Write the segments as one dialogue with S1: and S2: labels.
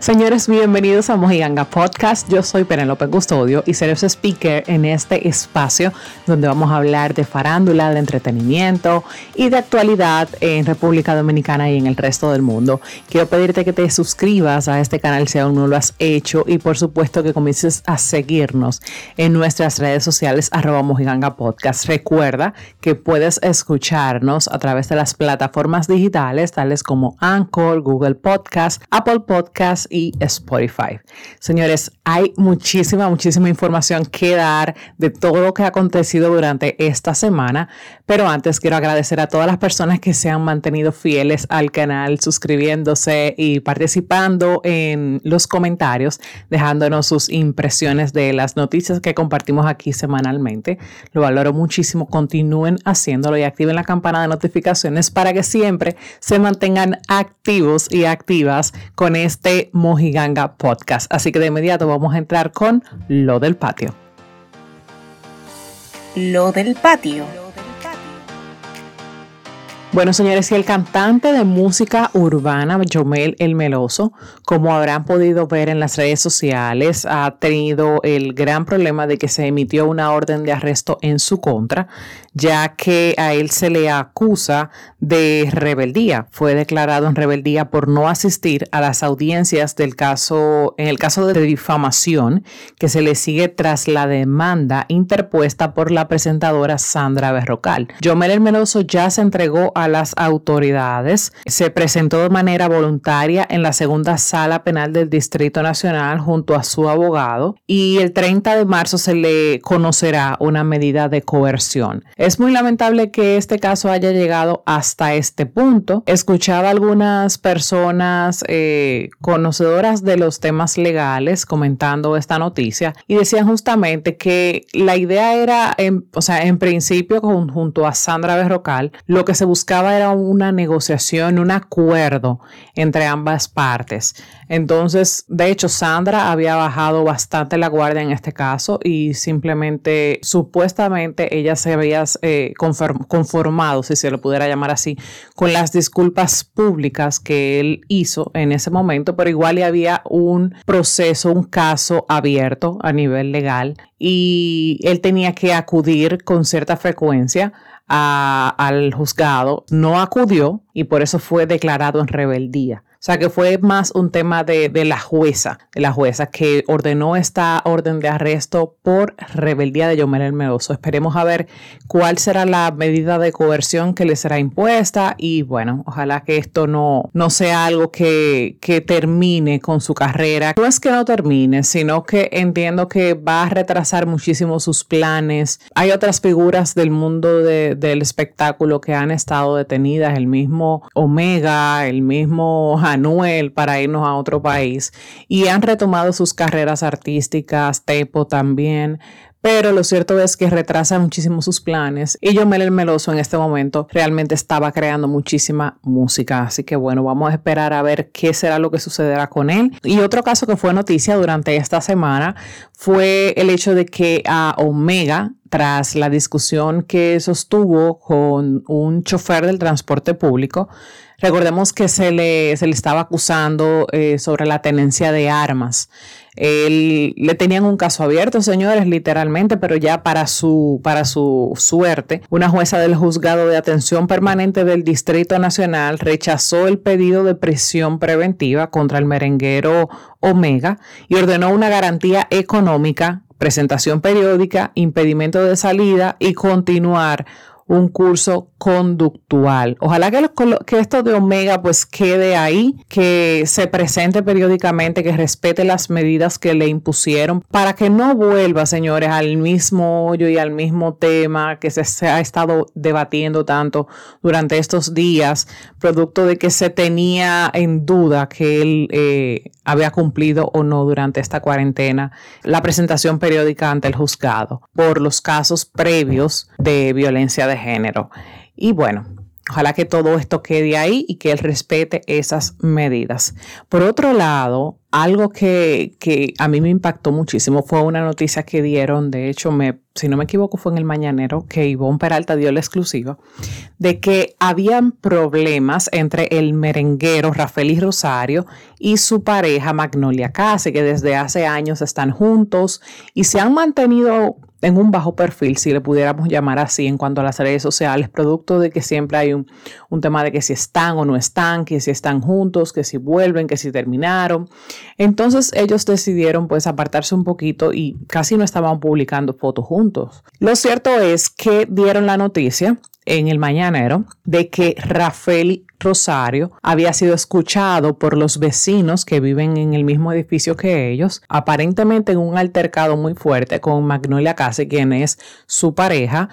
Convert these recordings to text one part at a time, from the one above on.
S1: Señores, bienvenidos a Mojiganga Podcast. Yo soy Penelope Custodio y seré su speaker en este espacio donde vamos a hablar de farándula, de entretenimiento y de actualidad en República Dominicana y en el resto del mundo. Quiero pedirte que te suscribas a este canal si aún no lo has hecho y por supuesto que comiences a seguirnos en nuestras redes sociales arroba Mojiganga Podcast. Recuerda que puedes escucharnos a través de las plataformas digitales tales como Anchor, Google Podcast, Apple Podcast y Spotify. Señores, hay muchísima, muchísima información que dar de todo lo que ha acontecido durante esta semana, pero antes quiero agradecer a todas las personas que se han mantenido fieles al canal, suscribiéndose y participando en los comentarios, dejándonos sus impresiones de las noticias que compartimos aquí semanalmente. Lo valoro muchísimo. Continúen haciéndolo y activen la campana de notificaciones para que siempre se mantengan activos y activas con este Mojiganga Podcast. Así que de inmediato vamos a entrar con lo del patio.
S2: Lo del patio.
S1: Bueno, señores, y el cantante de música urbana, Jomel El Meloso, como habrán podido ver en las redes sociales, ha tenido el gran problema de que se emitió una orden de arresto en su contra, ya que a él se le acusa de rebeldía. Fue declarado en rebeldía por no asistir a las audiencias del caso, en el caso de difamación que se le sigue tras la demanda interpuesta por la presentadora Sandra Berrocal. Jomel El Meloso ya se entregó a las autoridades. Se presentó de manera voluntaria en la segunda sala penal del Distrito Nacional junto a su abogado y el 30 de marzo se le conocerá una medida de coerción. Es muy lamentable que este caso haya llegado hasta este punto. Escuchaba algunas personas eh, conocedoras de los temas legales comentando esta noticia y decían justamente que la idea era, o sea, en principio junto a Sandra Berrocal, lo que se buscaba era una negociación, un acuerdo entre ambas partes. Entonces, de hecho, Sandra había bajado bastante la guardia en este caso y simplemente, supuestamente, ella se había eh, conformado, si se lo pudiera llamar así, con las disculpas públicas que él hizo en ese momento, pero igual había un proceso, un caso abierto a nivel legal y él tenía que acudir con cierta frecuencia al juzgado, no acudió y por eso fue declarado en rebeldía. O sea que fue más un tema de, la jueza, de la jueza que ordenó esta orden de arresto por rebeldía de Yomel Medoso. Esperemos a ver cuál será la medida de coerción que le será impuesta y bueno, ojalá que esto no, no sea algo que, que termine con su carrera. No es que no termine, sino que entiendo que va a retrasar muchísimo sus planes. Hay otras figuras del mundo del espectáculo que han estado detenidas, el mismo Omega, el mismo Anuel para irnos a otro país. Y han retomado sus carreras artísticas, Tepo también, pero lo cierto es que retrasa muchísimo sus planes. Y Mel el Meloso en este momento realmente estaba creando muchísima música, así que bueno, vamos a esperar a ver qué será lo que sucederá con él. Y otro caso que fue noticia durante esta semana fue el hecho de que a Omega tras la discusión que sostuvo con un chofer del transporte público, Recordemos que se le, se le estaba acusando eh, sobre la tenencia de armas. le tenían un caso abierto, señores, literalmente, pero ya para su, para su suerte, una jueza del juzgado de atención permanente del Distrito Nacional rechazó el pedido de prisión preventiva contra el merenguero Omega y ordenó una garantía económica, presentación periódica, impedimento de salida y continuar un curso conductual. Ojalá que, esto de Omega pues quede ahí, que se presente periódicamente, que respete las medidas que le impusieron para que no vuelva, señores, al mismo hoyo y al mismo tema que se, ha estado debatiendo tanto durante estos días, producto de que se tenía en duda que él eh, había cumplido o no durante esta cuarentena la presentación periódica ante el juzgado por los casos previos de violencia de género. Y bueno, Ojalá que todo esto quede ahí y que él respete esas medidas. Por otro lado, algo que, que, a mí me impactó muchísimo fue una noticia que dieron, de hecho, me, si no me equivoco, fue en el Mañanero, que Ivonne Peralta dio la exclusiva, de que habían problemas entre el merenguero Rafael Rosario y su pareja Magnolia Case, que desde hace años están juntos y se han mantenido en un bajo perfil, si le pudiéramos llamar así, en cuanto a las redes sociales, producto de que siempre hay un, un, tema de que si están o no están, que si están juntos, que si vuelven, que si terminaron. Entonces ellos decidieron pues apartarse un poquito y casi no estaban publicando fotos juntos. Lo cierto es que dieron la noticia en el mañanero de que Rafael Rosario había sido escuchado por los vecinos que viven en el mismo edificio que ellos, aparentemente en un altercado muy fuerte con Magnolia Case, quien es su pareja,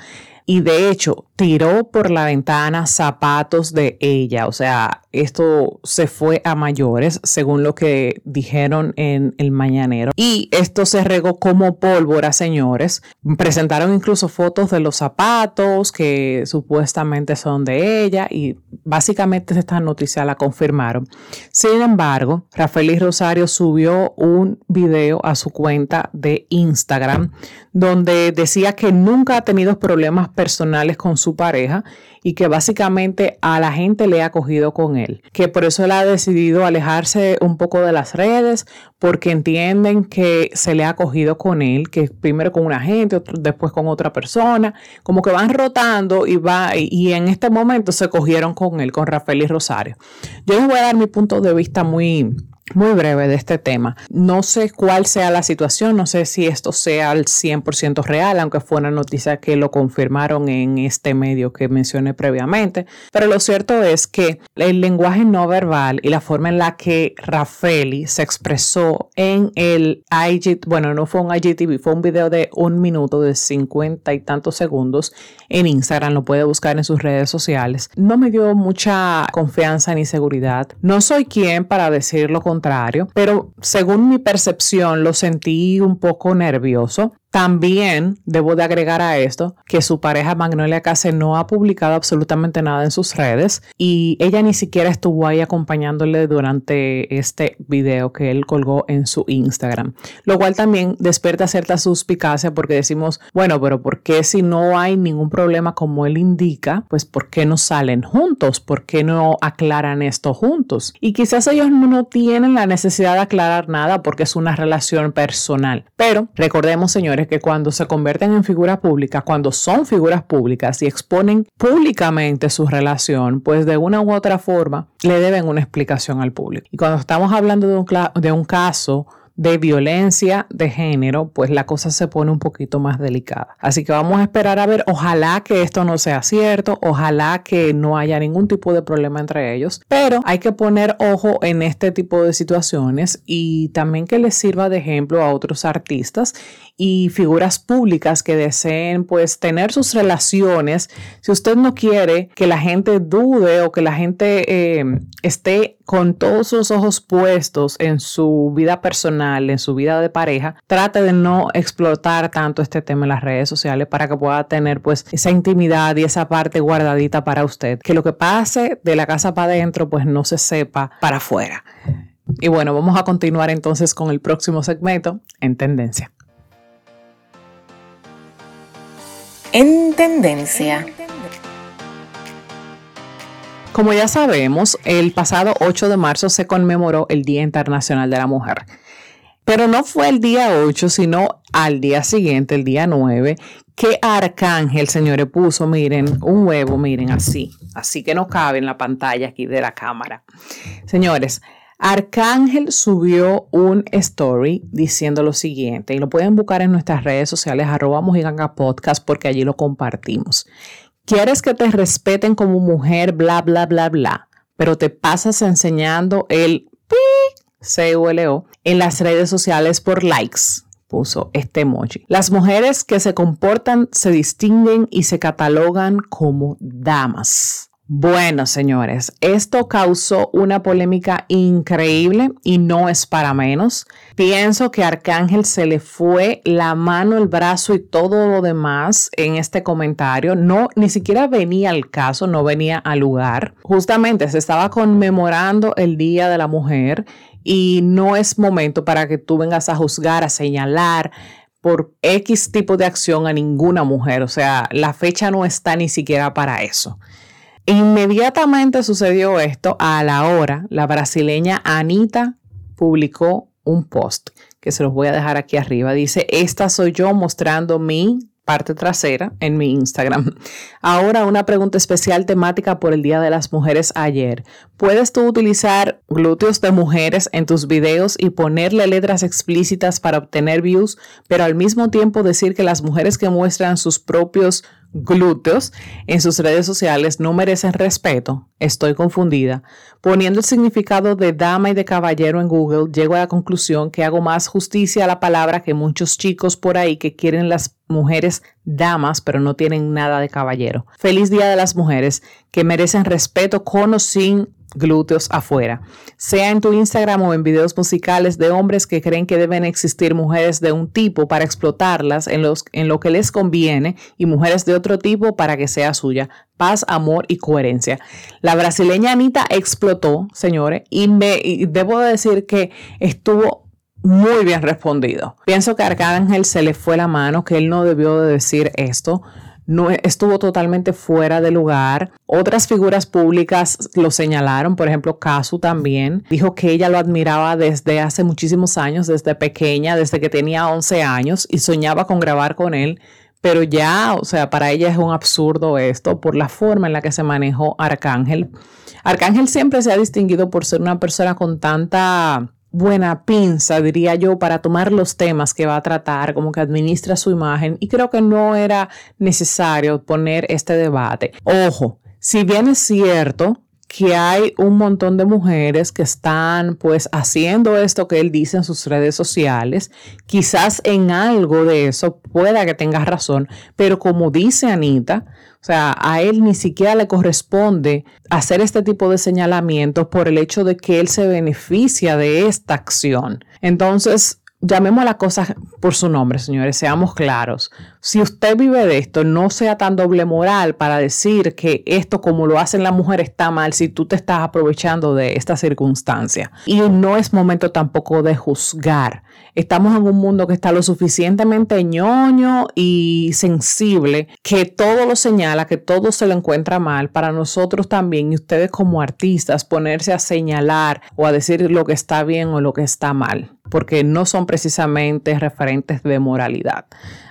S1: y de hecho tiró por la ventana zapatos de ella. O sea, esto se fue a mayores, según lo que dijeron en el mañanero. Y esto se regó como pólvora, señores. Presentaron incluso fotos de los zapatos que supuestamente son de ella y básicamente esta noticia la confirmaron. Sin embargo, Rafael Rosario subió un video a su cuenta de Instagram donde decía que nunca ha tenido problemas personales con su pareja y que básicamente a la gente le ha cogido con él, que por eso él ha decidido alejarse un poco de las redes porque entienden que se le ha cogido con él, que primero con una gente, después con otra persona, como que van rotando y va y en este momento se cogieron con él, con Rafael y Rosario. Yo les voy a dar mi punto de vista muy muy breve de este tema. No sé cuál sea la situación, no sé si esto sea al 100% real, aunque fue una noticia que lo confirmaron en este medio que mencioné previamente, pero lo cierto es que el lenguaje no verbal y la forma en la que Rafaeli se expresó en el IG, bueno, no fue un IGTV, fue un video de un minuto de 50 y tantos segundos en Instagram, lo puede buscar en sus redes sociales, no me dio mucha confianza ni seguridad. No soy quien para decirlo con pero según mi percepción lo sentí un poco nervioso también debo de agregar a esto que su pareja Magnolia Case no ha publicado absolutamente nada en sus redes y ella ni siquiera estuvo ahí acompañándole durante este video que él colgó en su Instagram, lo cual también despierta cierta suspicacia porque decimos, bueno, pero ¿por qué si no hay ningún problema como él indica, pues ¿por qué no salen juntos? ¿Por qué no aclaran esto juntos? Y quizás ellos no tienen la necesidad de aclarar nada porque es una relación personal, pero recordemos señores que cuando se convierten en figuras públicas, cuando son figuras públicas y exponen públicamente su relación, pues de una u otra forma le deben una explicación al público. Y cuando estamos hablando de un, de un caso de violencia de género, pues la cosa se pone un poquito más delicada. Así que vamos a esperar a ver, ojalá que esto no sea cierto, ojalá que no haya ningún tipo de problema entre ellos, pero hay que poner ojo en este tipo de situaciones y también que les sirva de ejemplo a otros artistas y figuras públicas que deseen pues tener sus relaciones. Si usted no quiere que la gente dude o que la gente eh, esté con todos sus ojos puestos en su vida personal, en su vida de pareja, trate de no explotar tanto este tema en las redes sociales para que pueda tener pues esa intimidad y esa parte guardadita para usted. Que lo que pase de la casa para adentro pues no se sepa para afuera. Y bueno, vamos a continuar entonces con el próximo segmento en tendencia.
S2: En tendencia.
S1: Como ya sabemos, el pasado 8 de marzo se conmemoró el Día Internacional de la Mujer. Pero no fue el día 8, sino al día siguiente, el día 9, que Arcángel, señores, puso, miren, un huevo, miren, así, así que no cabe en la pantalla aquí de la cámara. Señores, Arcángel subió un story diciendo lo siguiente, y lo pueden buscar en nuestras redes sociales, arroba mojiganga podcast, porque allí lo compartimos. Quieres que te respeten como mujer, bla, bla, bla, bla, pero te pasas enseñando el pi, C-U-L-O, en las redes sociales por likes puso este emoji. Las mujeres que se comportan se distinguen y se catalogan como damas. Bueno, señores, esto causó una polémica increíble y no es para menos. Pienso que Arcángel se le fue la mano, el brazo y todo lo demás en este comentario. No, ni siquiera venía al caso, no venía al lugar. Justamente se estaba conmemorando el Día de la Mujer y no es momento para que tú vengas a juzgar, a señalar por X tipo de acción a ninguna mujer. O sea, la fecha no está ni siquiera para eso. Inmediatamente sucedió esto, a la hora, la brasileña Anita publicó un post que se los voy a dejar aquí arriba. Dice, esta soy yo mostrando mi parte trasera en mi Instagram. Ahora una pregunta especial temática por el Día de las Mujeres ayer. ¿Puedes tú utilizar glúteos de mujeres en tus videos y ponerle letras explícitas para obtener views, pero al mismo tiempo decir que las mujeres que muestran sus propios glúteos en sus redes sociales no merecen respeto? Estoy confundida. Poniendo el significado de dama y de caballero en Google, llego a la conclusión que hago más justicia a la palabra que muchos chicos por ahí que quieren las mujeres damas, pero no tienen nada de caballero. Feliz Día de las Mujeres, que merecen respeto con o sin glúteos afuera, sea en tu Instagram o en videos musicales de hombres que creen que deben existir mujeres de un tipo para explotarlas en, los, en lo que les conviene y mujeres de otro tipo para que sea suya. Paz, amor y coherencia. La brasileña Anita explotó, señores, y, me, debo decir que estuvo muy bien respondido. Pienso que Arcángel se le fue la mano, que él no debió de decir esto no estuvo totalmente fuera de lugar. Otras figuras públicas lo señalaron, por ejemplo, Casu también dijo que ella lo admiraba desde hace muchísimos años, desde pequeña, desde que tenía 11 años y soñaba con grabar con él. Pero ya, o sea, para ella es un absurdo esto por la forma en la que se manejó Arcángel. Arcángel siempre se ha distinguido por ser una persona con tanta buena pinza, diría yo, para tomar los temas que va a tratar, como que administra su imagen y creo que no era necesario poner este debate. Ojo, si bien es cierto que hay un montón de mujeres que están pues haciendo esto que él dice en sus redes sociales. Quizás en algo de eso pueda que tengas razón, pero como dice Anita, o sea, a él ni siquiera le corresponde hacer este tipo de señalamientos por el hecho de que él se beneficia de esta acción. Entonces, llamemos a la cosa por su nombre, señores, seamos claros. Si usted vive de esto, no sea tan doble moral para decir que esto como lo hacen las mujeres está mal si tú te estás aprovechando de esta circunstancia. Y no es momento tampoco de juzgar. Estamos en un mundo que está lo suficientemente ñoño y sensible que todo lo señala, que todo se lo encuentra mal para nosotros también y ustedes como artistas ponerse a señalar o a decir lo que está bien o lo que está mal porque no son precisamente referentes de moralidad.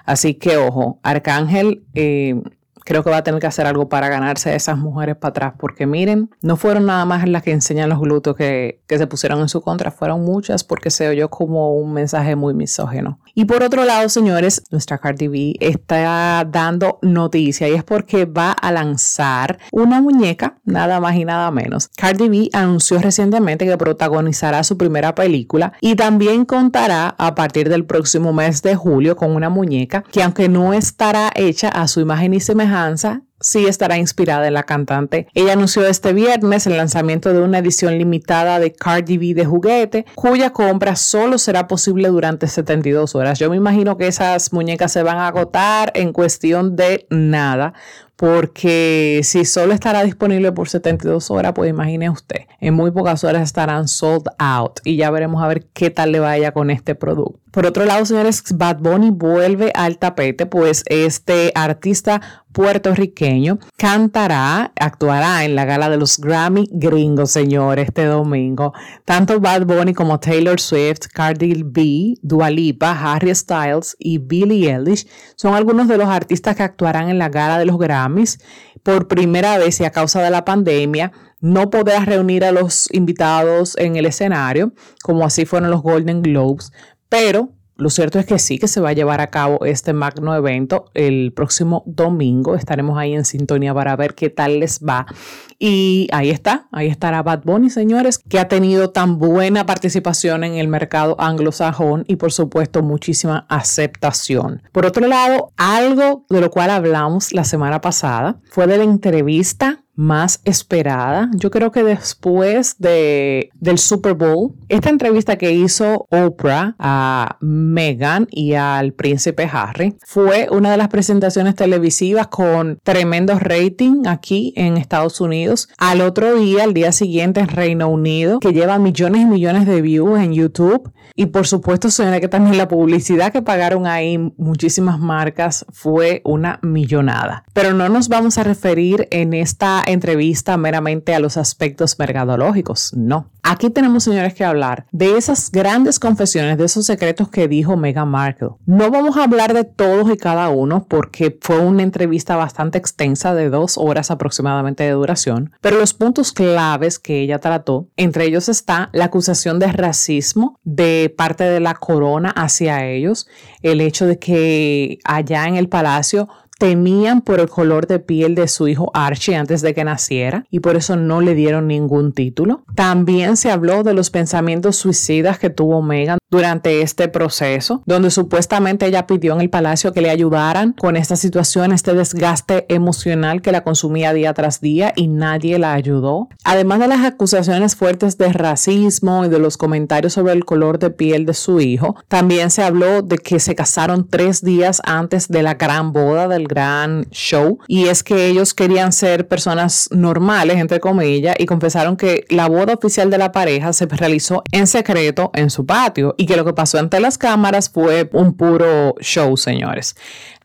S1: Así que ojo, Arcángel eh, creo que va a tener que hacer algo para ganarse a esas mujeres para atrás, porque miren, no fueron nada más las que enseñan los glúteos que, que se pusieron en su contra, fueron muchas porque se oyó como un mensaje muy misógeno. Y por otro lado, señores, nuestra Cardi B está dando noticia y es porque va a lanzar una muñeca, nada más y nada menos. Cardi B anunció recientemente que protagonizará su primera película y también contará a partir del próximo mes de julio con una muñeca que aunque no estará hecha a su imagen y semejanza, sí estará inspirada en la cantante. Ella anunció este viernes el lanzamiento de una edición limitada de Cardi B de juguete, cuya compra solo será posible durante 72 horas. Yo me imagino que esas muñecas se van a agotar en cuestión de nada, porque si solo estará disponible por 72 horas, pues imagine usted, en muy pocas horas estarán sold out y ya veremos a ver qué tal le vaya con este producto. Por otro lado, señores, Bad Bunny vuelve al tapete, pues este artista puertorriqueño cantará, actuará en la gala de los Grammy gringos, señores, este domingo. Tanto Bad Bunny como Taylor Swift, Cardi B, Dua Lipa, Harry Styles y Billie Eilish son algunos de los artistas que actuarán en la gala de los Por primera vez y a causa de la pandemia no podrás reunir a los invitados en el escenario, como así fueron los Golden Globes, pero lo cierto es que sí, que se va a llevar a cabo este magno evento el próximo domingo. Estaremos ahí en sintonía para ver qué tal les va. Y ahí está, ahí estará Bad Bunny, señores, que ha tenido tan buena participación en el mercado anglosajón y por supuesto muchísima aceptación. Por otro lado, algo de lo cual hablamos la semana pasada fue de la entrevista más esperada. Yo creo que después de, del Super Bowl, esta entrevista que hizo Oprah a Meghan y al príncipe Harry fue una de las presentaciones televisivas con tremendo rating aquí en Estados Unidos. Al otro día, al día siguiente en Reino Unido, que lleva millones y millones de views en YouTube. Y por supuesto, señora, que también la publicidad que pagaron ahí muchísimas marcas fue una millonada. Pero no nos vamos a referir en esta entrevista meramente a los aspectos mercadológicos, no. Aquí tenemos, señores, que hablar de esas grandes confesiones, de esos secretos que dijo Meghan Markle. No vamos a hablar de todos y cada uno porque fue una entrevista bastante extensa de dos horas aproximadamente de duración, pero los puntos claves que ella trató, entre ellos está la acusación de racismo de parte de la corona hacia ellos, el hecho de que allá en el palacio temían por el color de piel de su hijo Archie antes de que naciera y por eso no le dieron ningún título. También se habló de los pensamientos suicidas que tuvo Meghan durante este proceso, donde supuestamente ella pidió en el palacio que le ayudaran con esta situación, este desgaste emocional que la consumía día tras día y nadie la ayudó. Además de las acusaciones fuertes de racismo y de los comentarios sobre el color de piel de su hijo, también se habló de que se casaron tres días antes de la gran boda del gran show y es que ellos querían ser personas normales, entre comillas, y confesaron que la boda oficial de la pareja se realizó en secreto en su patio y que lo que pasó ante las cámaras fue un puro show, señores.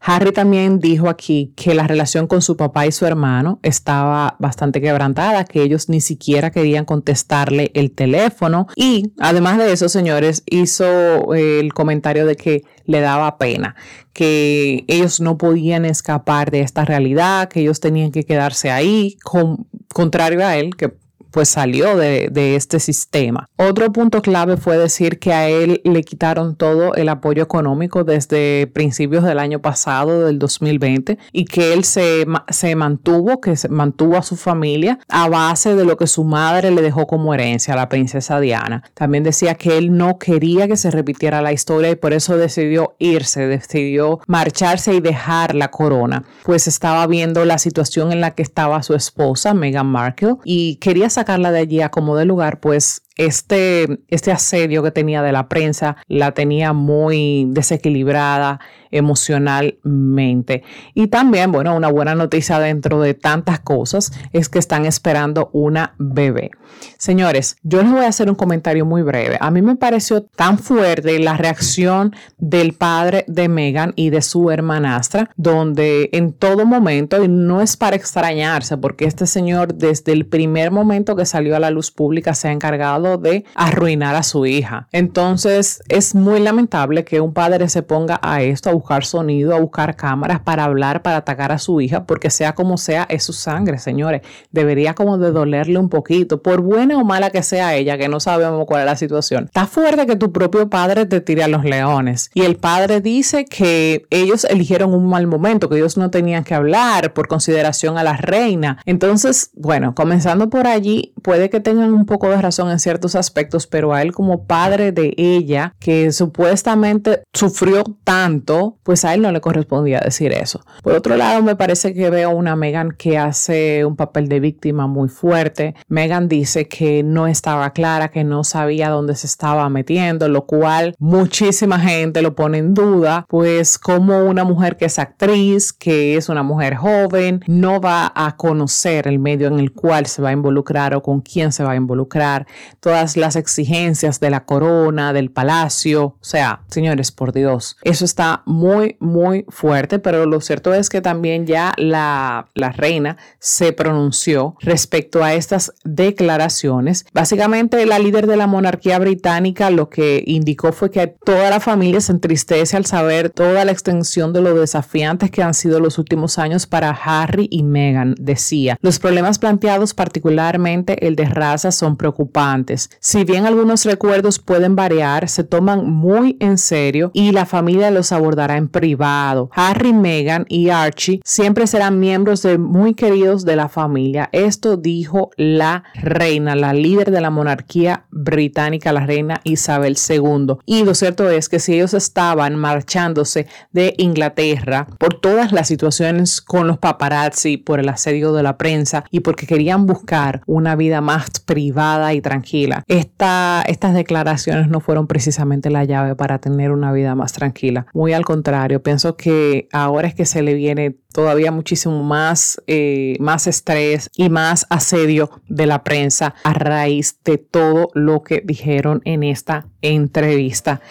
S1: Harry también dijo aquí que la relación con su papá y su hermano estaba bastante quebrantada, que ellos ni siquiera querían contestarle el teléfono. Y además de eso, señores, hizo el comentario de que le daba pena, que ellos no podían escapar de esta realidad, que ellos tenían que quedarse ahí, con, contrario a él, que pues salió de, este sistema. Otro punto clave fue decir que a él le quitaron todo el apoyo económico desde principios del año pasado, del 2020, y que él se, se mantuvo, que se mantuvo a su familia a base de lo que su madre le dejó como herencia la princesa Diana. También decía que él no quería que se repitiera la historia y por eso decidió irse, decidió marcharse y dejar la corona, pues estaba viendo la situación en la que estaba su esposa, Meghan Markle, y quería sacarla de allí a como de lugar, pues este, este asedio que tenía de la prensa la tenía muy desequilibrada emocionalmente. Y también, bueno, una buena noticia dentro de tantas cosas es que están esperando una bebé. Señores, yo les voy a hacer un comentario muy breve. A mí me pareció tan fuerte la reacción del padre de Megan y de su hermanastra, donde en todo momento, y no es para extrañarse, porque este señor desde el primer momento que salió a la luz pública se ha encargado de arruinar a su hija. Entonces es muy lamentable que un padre se ponga a esto, a buscar sonido, a buscar cámaras para hablar, para atacar a su hija, porque sea como sea, es su sangre, señores. Debería como de dolerle un poquito, por buena o mala que sea ella, que no sabemos cuál es la situación. Está fuerte que tu propio padre te tire a los leones. Y el padre dice que ellos eligieron un mal momento, que ellos no tenían que hablar por consideración a la reina. Entonces, bueno, comenzando por allí, puede que tengan un poco de razón en cierto aspectos, pero a él como padre de ella, que supuestamente sufrió tanto, pues a él no le correspondía decir eso. Por otro lado, me parece que veo una Megan que hace un papel de víctima muy fuerte. Megan dice que no estaba clara, que no sabía dónde se estaba metiendo, lo cual muchísima gente lo pone en duda, pues como una mujer que es actriz, que es una mujer joven, no va a conocer el medio en el cual se va a involucrar o con quién se va a involucrar todas las exigencias de la corona, del palacio. O sea, señores, por Dios, eso está muy, muy fuerte, pero lo cierto es que también ya la, la reina se pronunció respecto a estas declaraciones. Básicamente, la líder de la monarquía británica lo que indicó fue que toda la familia se entristece al saber toda la extensión de los desafiantes que han sido los últimos años para Harry y Meghan. Decía, los problemas planteados, particularmente el de raza, son preocupantes Si bien algunos recuerdos pueden variar, se toman muy en serio y la familia los abordará en privado. Harry, Meghan y Archie siempre serán miembros de muy queridos de la familia. Esto dijo la reina, la líder de la monarquía británica, la reina Isabel II. Y lo cierto es que si ellos estaban marchándose de Inglaterra por todas las situaciones con los paparazzi, por el asedio de la prensa y porque querían buscar una vida más privada y tranquila, esta, estas declaraciones no fueron precisamente la llave para tener una vida más tranquila. Muy al contrario, pienso que ahora es que se le viene todavía muchísimo más, eh, más estrés y más asedio de la prensa a raíz de todo lo que dijeron en esta entrevista.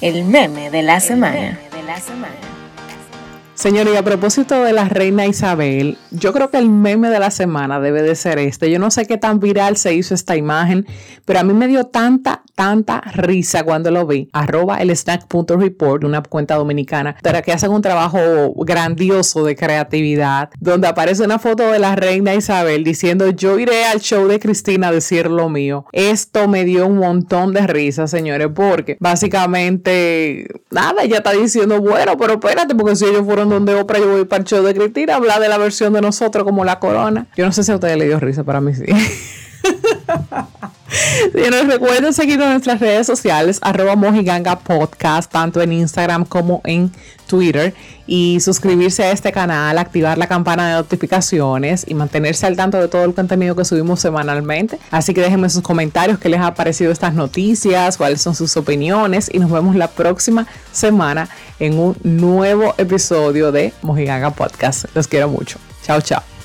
S2: El meme de la semana.
S1: Señor, y a propósito de la reina Isabel, yo creo que el meme de la semana debe de ser este. Yo no sé qué tan viral se hizo esta imagen, pero a mí me dio tanta, tanta risa cuando lo vi. Arroba el snack.report, una cuenta dominicana, para que hacen un trabajo grandioso de creatividad, donde aparece una foto de la reina Isabel diciendo yo iré al show de Cristina a decir lo mío. Esto me dio un montón de risa, señores, porque básicamente, nada, ella está diciendo, bueno, pero espérate, porque si ellos fueron donde Oprah yo voy para el show de Cristina, habla de la versión de nosotros como la corona. Yo no sé si a ustedes le dio risa, para mí sí. Y nos recuerden seguir en nuestras redes sociales, arroba Mojiganga Podcast, tanto en Instagram como en Twitter. Y suscribirse a este canal, activar la campana de notificaciones y mantenerse al tanto de todo el contenido que subimos semanalmente. Así que déjenme sus comentarios, qué les ha parecido estas noticias, cuáles son sus opiniones. Y nos vemos la próxima semana en un nuevo episodio de Mojiganga Podcast. Los quiero mucho. Chao, chao.